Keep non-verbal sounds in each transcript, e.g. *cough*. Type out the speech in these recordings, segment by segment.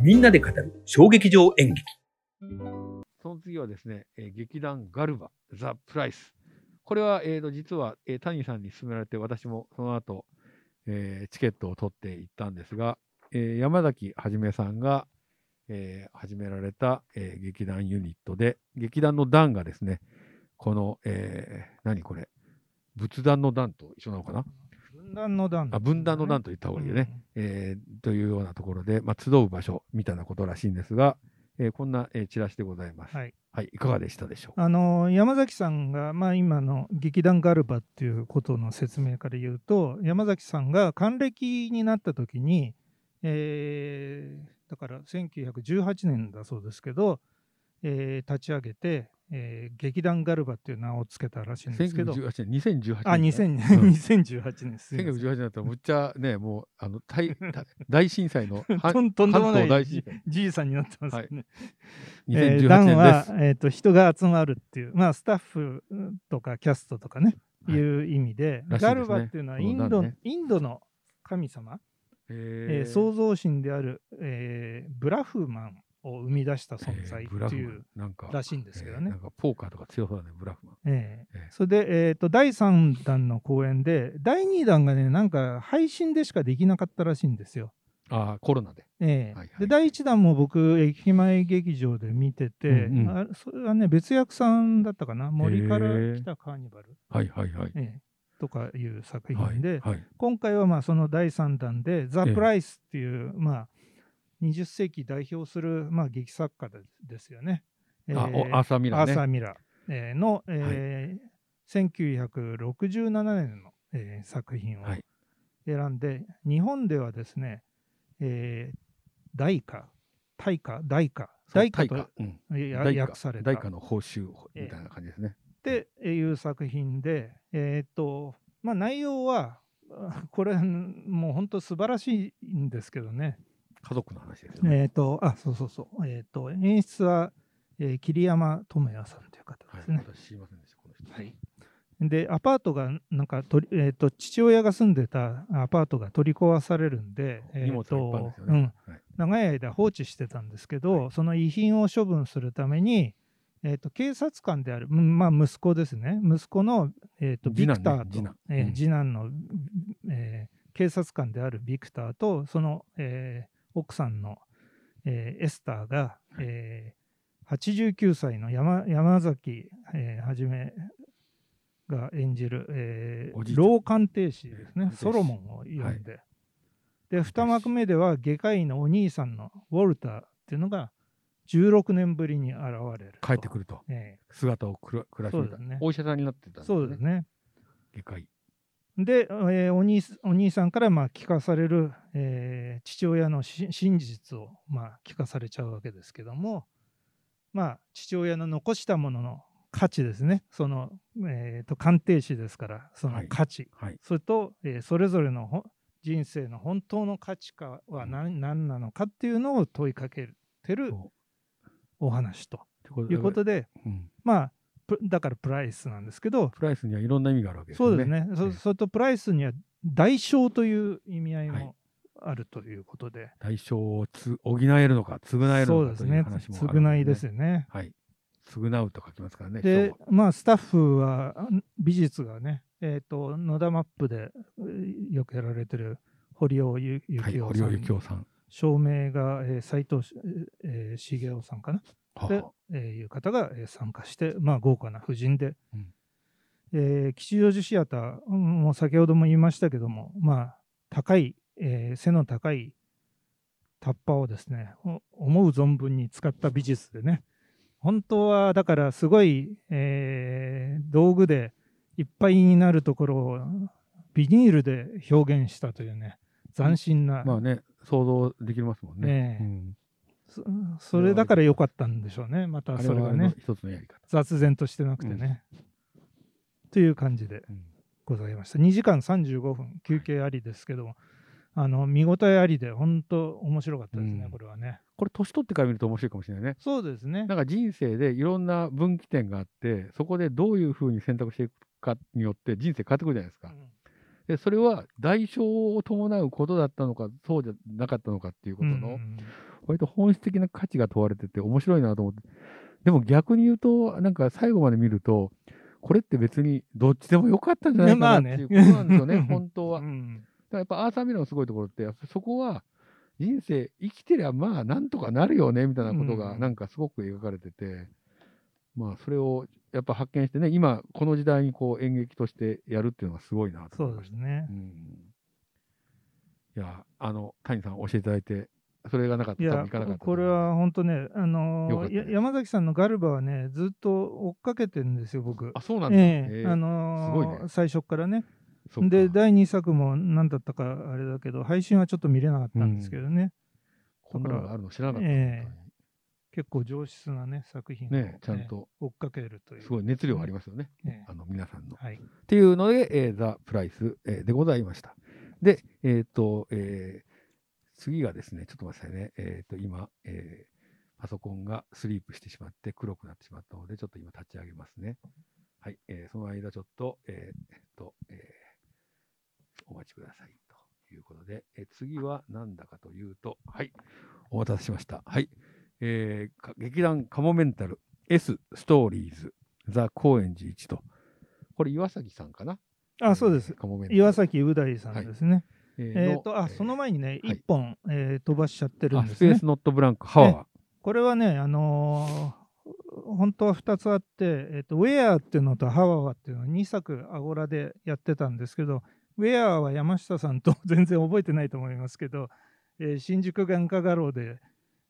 みんなで語る小劇場演劇その次はですね、えー劇団ガルバ、ザ・プライス。これは、えーと実は、えー谷さんに勧められて、私もその後、えーチケットを取って行ったんですが、えー山崎はじめさんが、えー始められた、えー劇団ユニットで、劇団の団がですね、この、えー何これ、仏壇の団と一緒なのかな、分断の段、あ分断の団と言った方がいいよね。えーというようなところで、まあ、集う場所みたいなことらしいんですが、えーこんな、えーチラシでございます。はい。はい、いかがでしたでしょう？か。あの山崎さんが、まあ、今の劇団ガルバっていうことの説明から言うと山崎さんが還暦になった時に、えーだから1918年だそうですけど、えー立ち上げて、えー劇団ガルバっていう名を付けたらしいんですけど。1918年、2018年。あ2000うん。*laughs* 2018年すいません。1918年だったらむっちゃね、もうあの大大大震災のは *laughs* とんとんでもないじいさんになってますね。え2018ー、団年はです。、えー、と人が集まるっていう、まあ、スタッフとかキャストとかね、はい。いう意味で、ですね。ガルバっていうのはインド,、ねインドの神様、ええー創造神である、えーブラフマンを生み出した存在っていう、なんからしいんですけどねえーなんかポーカーとか強そうだね、ブラフマン。えーえーそれで、えー、と第3弾の公演で第2弾がねなんか配信でしかできなかったらしいんですよ。ああ、コロナで。ええはいはいで第1弾も僕駅前劇場で見てて、うんうんあそれはね別役さんだったかな？森から来たカーニバル、はいはいはい。ええとかいう作はい品で、はい。今回はまあその第3弾で「ザ・ええプライスっていう、まあ、20世紀代表する、まあ、劇作家でですよね。あ、ええおアーサーミラーね。アーサー・ミラー、えーの、えー1967年の、えー作品をはい選んで、日本ではですね、えー大化、大化、大化、大化とうん訳された大化の報酬みたいな感じですね。っていう作品で、えーっと、まあ内容は、あ *laughs* これ、もう本当素晴らしいんですけどね。家族の話ですよね。えーっと、あ、そうそうそう。えーっと、演出は、えー桐山智也さんという方はいですね。私知りませんでした、この人。はい。で、アパートが、なんかとり、えー、と父親が住んでたアパートが取り壊されるんで、荷物がいっぱいあるんですようんね。はい長い間放置してたんですけど、その遺品を処分するために、えー、と警察官である、うんまあ、息子ですね、息子の、えー、とビクターと、次男えーうん次男の、えー警察官であるビクターと、その、えー奥さんの、えーエスターが、えー89歳の山山崎、えーはじめが演じる、えー老鑑定士ですねソロモンを読んで、で、2幕目では外科医のお兄さんのウォルターっていうのが16年ぶりに現れると。帰ってくると。え姿をくら暮らしてたそうですねお医者さんになってたんえそうです。ね。外科医。で、えーお兄お兄さんからまあ聞かされる、えー父親のし真実をまあ聞かされちゃうわけですけども、まあ、父親の残したものの価値ですね、その、えーと鑑定士ですから、その価値、はい。それと、えーそれぞれのほ人生の本当の価値かは何,、何なのかっていうのを問いかけてるそお話ということで、うん。まあ、プだからプライスなんですけど、プライスにはいろんな意味があるわけですよね。そうですね、そええそれとプライスには代償という意味合いはいもあるということで、代償をつ補えるのか、償えるのかという話、もあるの償いですよね。はい。償うと書きますからね。でまあ、スタッフはん美術がね、えー、と野田マップでうよくやられてる堀尾ゆはい、幸男堀尾さん、幸男さん。照明が、えー、斉藤し、えー茂雄さんかな、ではあ、えーいう方が、えー参加して、まあ、豪華な布陣で、うん。えー吉祥寺シアター、うんもう先ほども言いましたけども、まあ、高い、えー背の高いタッパーをですね、お思う存分に使った美術でね、本当はだからすごい、えー道具でいっぱいになるところをビニールで表現したというね、斬新な、まあね、想像できますもんね。ええ。うんそそれだから良かったんでしょうね、またそれがね。一つのやり方。雑然としてなくてね。という感じでうんございました。2時間35分、休憩ありですけども、あの見応えありで、本当面白かったですね、うんこれはね。これ、年取ってから見ると面白いかもしれないね。そうですね。なんか人生でいろんな分岐点があって、そこでどういうふうに選択していくかによって人生変わってくるじゃないですか。でそれは代償を伴うことだったのか、そうじゃなかったのかっていうことの、うん割と本質的な価値が問われてて面白いなと思って。でも逆に言うと、なんか最後まで見ると、これって別にどっちでもよかったんじゃないかなっていうことなんですよね、*laughs* 本当は。だかうんらやっぱアーサー・ミラーのすごいところって、やっぱそこは人生生きてりゃまあなんとかなるよねみたいなことうんがなんかすごく描かれてて、まあそれをやっぱ発見してね、今この時代にこう演劇としてやるっていうのがすごいなとそ思いうました。ですねう。んいや、あの、谷さん教えていただいて、それがなかったいやこれは本当ね、あのよかったですや山崎さんのガルバはね、ずっと追っかけてるんですよ、僕。あ、そうなんだ。ええへえあのーね最初からね。で、第2作も何だったかあれだけど、配信はちょっと見れなかったんですけどね、こんなのがあるの知らなかった。ええ結構上質なね、作品を、ねちゃんえと、え追っかけるという。すごい熱量がありますよね。ええあの、皆さんの。っはい。ていうので、えーザ・プライス、えーでございました。で、えっ、と、えー次がですね、ちょっと待ってくださいね。えっ、と、今、えーパソコンがスリープしてしまって黒くなってしまったので、ちょっと今立ち上げますね。はい。えーその間ちょっと、えーえっと、えーお待ちくださいということで、えー次は何だかというと、はい。お待たせしました。はい。えーか劇団カモメンタル S ストーリーズザ・高円寺一と。これ岩崎さんかな？あ、そうですえー。カモメンタル岩崎う大さんですね。えーのえっ、と、あ、その前にね、はい一本、えー飛ばしちゃってるんあですねスペース。ノットブランク、ハワー。これはね、あのー本当は2つあって、えっとウェアっていうのとハワワっていうのを2作アゴラでやってたんですけど、ウェアは山下さんと *laughs* 全然覚えてないと思いますけど、えー新宿眼科画廊で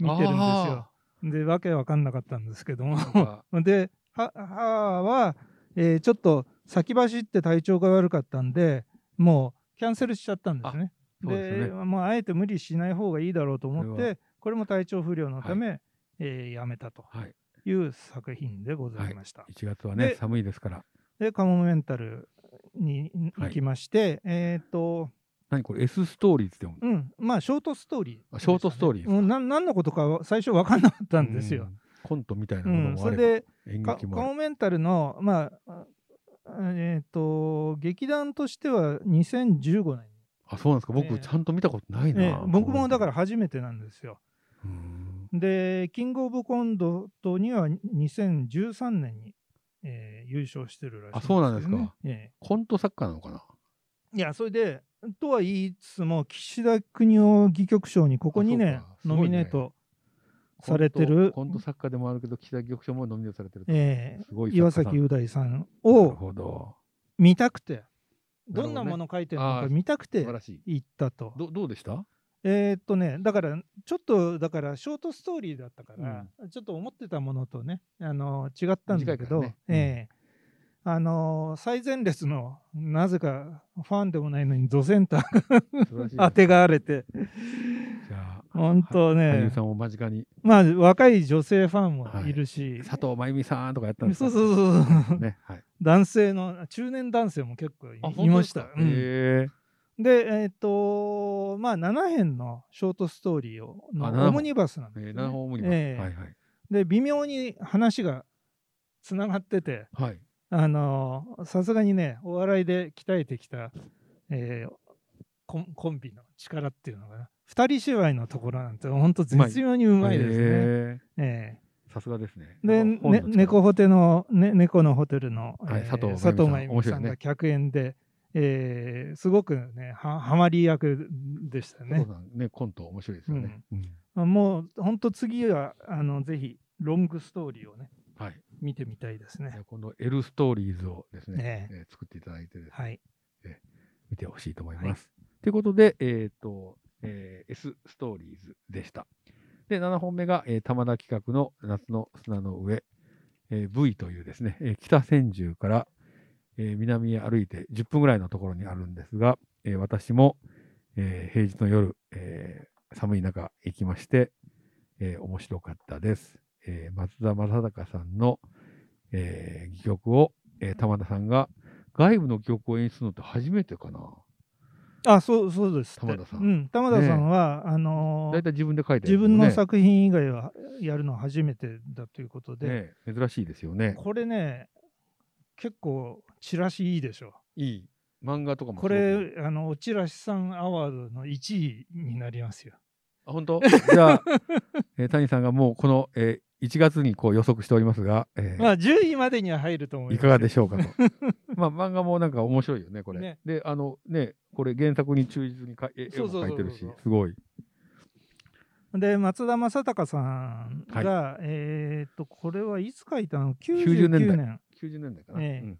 見てるんですよあ。で、わけわかんなかったんですけども。*laughs* で、はハワワは、えーちょっと先走って体調が悪かったんで、もうキャンセルしちゃったんですね。でねもうあえて無理しない方がいいだろうと思って、これも体調不良のため、えーやめたとはい。いう作品でございました。1月はね、で寒いですから。で、カモメンタルにはい行きまして、えっ、と、何これ ?S ストーリーズって読むうん、まあ、ショートストーリーね、あショートストーリーうんな何のことかは最初分かんなかったんですよ。うんコントみたいなうん、ものもあれば、それで。カモメンタルの、まあ、あえっ、と、劇団としては2015年あ、そうなんですか。ええ。僕、ちゃんと見たことないな。ええ僕もだからカ初めてなんですよ。で、キングオブコントには2013年に、えー優勝してるらしいんあそうなんですか。えコント作家なのかな？えいや、それで、とは言いつつも、岸田邦夫戯曲賞にここ2あ年ノミネートされてる、コント作家でもあるけど、岸田玉賞もノミネートされてると。ええ。すごい岩崎う大さんなるをほど。見たくて、どんなもの書いてるのか見たくて。行ったと。どどうでした？えーっとね、だから、ちょっと、だから、ショートストーリーだったから、ちょっと思ってたものとね、あの違ったんだけど、ね。うん。ええ。あの最前列の、なぜかファンでもないのに、ドセンター。*laughs* 当てがわれて、本当ね俳優さ、んを間近に、まあ、若い女性ファンもいるし、佐藤真由美さんとかやったんですかそうそうそうそう、ね、はい。男性の、中年男性も結構いました。うんへえ。で、えーっと、まあ、7編のショートストーリーをのあ7本オムニバスなんですえー、よね、7本無理ます。ええはいはい。で、微妙に話がつながってて、はい。あのーさすがにね、お笑いで鍛えてきた、えーコンコンビの力っていうのかな。二人芝居のところなんて、本当絶妙にうまいですね。へえーさすがですね。えで、ね猫ホテの、ね、猫のホテルの、はいえー佐藤真由美さんが客演で、えーすごくね、ははまり役でしたねね、コント面白いですよね。うんもう本当次は、あの、ぜひ、ロングストーリーをね、はい。見てみたいですねじゃあ。今度 L ストーリーズをですね、ええー作っていただいてはい。見てほしいと思いはいます。ということで、えっ、と、えー S ストーリーズでした。で、7本目が、えー玉田企画の夏の砂の上、えー V というですね、えー北千住から、えー南へ歩いて10分ぐらいのところにあるんですが、えー私も、えー平日の夜、えー寒い中行きまして、えー面白かったです。えー松田正隆さんの、えー戯曲を、えー玉田さんが外部の曲を演出するのって初めてかな。あ、そう、そうです。玉田さんうん、玉田さんは、あのー大体自分で書いて自分のね作品以外はやるのは初めてだということで、ね珍しいですよね。これね、結構、チラシいいでしょ。いい。漫画とかもこれ、あの、おちらしさんアワードの1位になりますよ。あ本当？じゃあ、*laughs* えー谷さんがもうこの、えー1月にこう予測しておりますが、えーまあ、10位までには入ると思います。いかがでしょょうかと。*laughs* まあ漫画もなんか面白いよね、これ。ねで、あのね、これ原作に忠実にか絵絵もそうそうそうそう描いてるし、すごい。う。で、松田正隆さんが、えっと、これはいつ書いたの？90年 ?99 代年。90年代かな。ええうん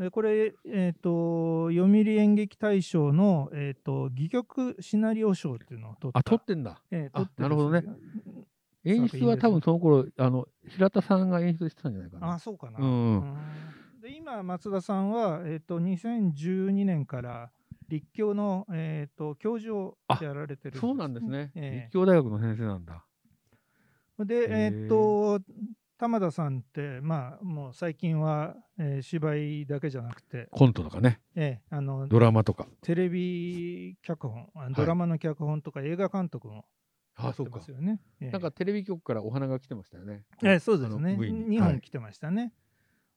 でこれ、えっと読売演劇大賞の、えっと戯曲シナリオ賞っていうのを取った。あ、撮ってんだ。ええあ取ってなるほどね演出は多分その頃、あの、平田さんが演出してたんじゃないかな。あそうかな。うんうんで今、松田さんは、えっと2012年から立教の、えっと教授をあやられてるそうなんですね。ええ立教大学の先生なんだ。で、へえっと玉田さんって、まあ、もう最近は、えー芝居だけじゃなくて、コントとかね、ええあのドラマとか。テレビ脚本、ドラマの脚本とか映画監督もやあ、そうか。ますよね。ええなんかテレビ局からお花が来てましたよね。ええそうですね。あの V に2はい本来てましたね。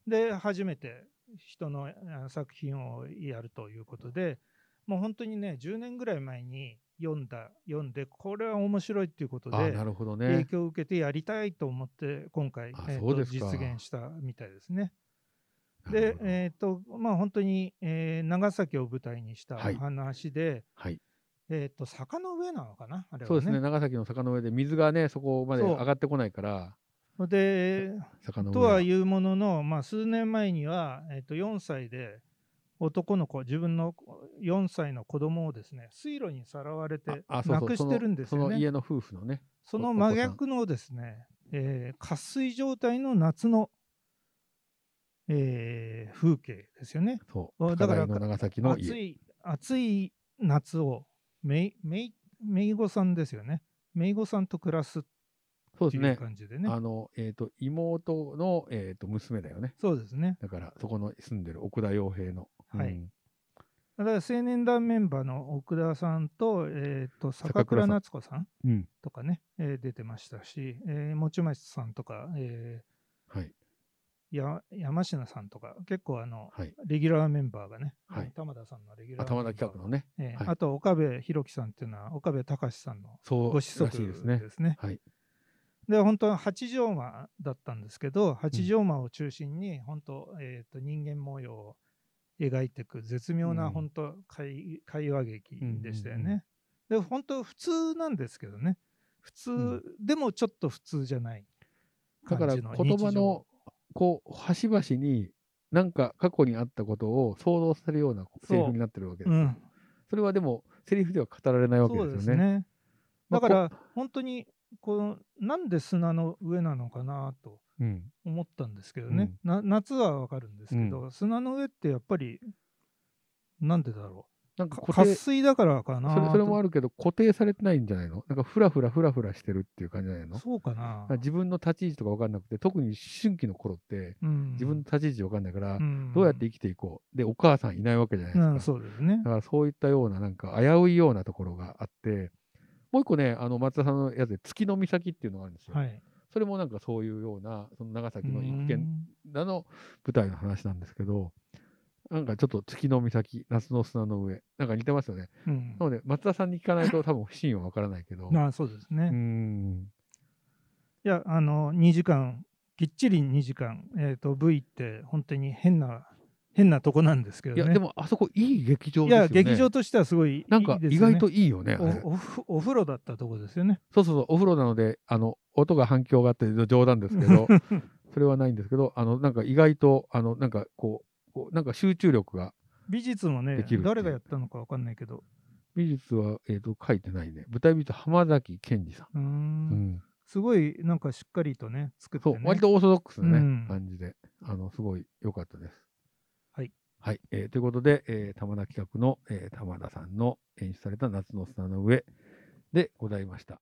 で、初めて人のあ作品をやるということで、もう本当にね、10年ぐらい前に読んだ、読んで、これは面白いっていうことあ、で、なるほど影ね。響を受けてやりたいと思って、今回、あえー実現したみたいですね。でえっ、と、まあ本当に、えー長崎を舞台にしたはい話で、はい。えっ、と、坂の上なのかな？あれはね。そうですね。長崎の坂の上で水がね、そこまで上がってこないから、で、坂の上とはいうものの、まあ、数年前には、えっと4歳で男の子、自分の4歳の子供をですね、水路にさらわれて亡くしてるんですよね。その家の夫婦のね。そのお真逆のですね、えー渇水状態の夏の、えー風景ですよね。そう。だから長崎の家。暑い、暑い夏をめい、めい、めいごさんですよね。めいごさんと暮らすっていうそうですね。感じでね。あの、えっ、と、妹の、えっ、と、娘だよね。そうですね。だから、そこの住んでる奥田洋平の。はいうんだから青年団メンバーの奥田さんと,、えー、と坂倉夏子さんうん。とかね、えー出てましたし、えー、持町さんとか、えはい。ーや山科さんとか、結構あの、はい。レギュラーメンバーがね、はい玉田さんのレギュラーメンバー頭田企画のね。はいえーあと岡部弘樹さんっていうのは岡部隆さんのご子息ですね。ですね。はい。で、本当は八丈間だったんですけど、八丈間を中心に、本当、えー、と人間模様を描いていく絶妙うなん本当、会会話劇でしたようんうんうんね。で、本当普通なんですけどね。普通、んでもちょっと普通じゃないだから言葉のこう端々になんか過去にあったことを想像させるようなセリフになってるわけですよ。うん、それはでもセリフでは語られないわけそうでよね。ですすね。まあだから、本当にこのなんで砂の上なのかなとうん。思ったんですけどね、な夏はわかるんですけど、砂の上ってやっぱりなんでだろなんうか渇水だからかなそれそれもあるるけど固定されてないんじゃないの？なんかフラフラフラフラしてるっていう感じじゃないの？そうかな、自分の立ち位置とか分かんなくて特に思春期の頃ってうん。自分の立ち位置分かんないから、ん。どうやって生きていこう？でお母さんいないわけじゃないですか、うん、そうですね。だからそういったようななんか危ういようなところがあってもう一個ねあの松田さんのやつで月の岬っていうのがあるんですよ、はい。それもなんかそういうようなその長崎の一見うん。らの舞台の話なんですけどなんかちょっと月の岬夏の砂の上。なんか似てますよね。うん。なので松田さんに聞かないと多分シーンは分からないけど。まあそうですね、うーん。いやあの2時間きっちり2時間、えー、と V って本当に変な変なとこなんですけどね。いやでもあそこいい劇場いですよね。や劇場としてはすごいいいなんか意外といいよねおおふお風呂だったとこですよね。そうそうそうお風呂なのであの音が反響があって冗談ですけど *laughs* それはないんですけどあのなんか意外とあのなんかこうこうなんか集中力が美術もね誰がやったのかわかんないけど。美術は、えー、と書いてないね。舞台美術浜崎健二さん、うーん。うん。すごいなんかしっかりとね作ってそうね割とオーソドックスなね、うん。感じで。あのすごい良かったです。はい、はい。えーということで、えー、玉田企画の、えー玉田さんの演出された夏の砂の上でございました。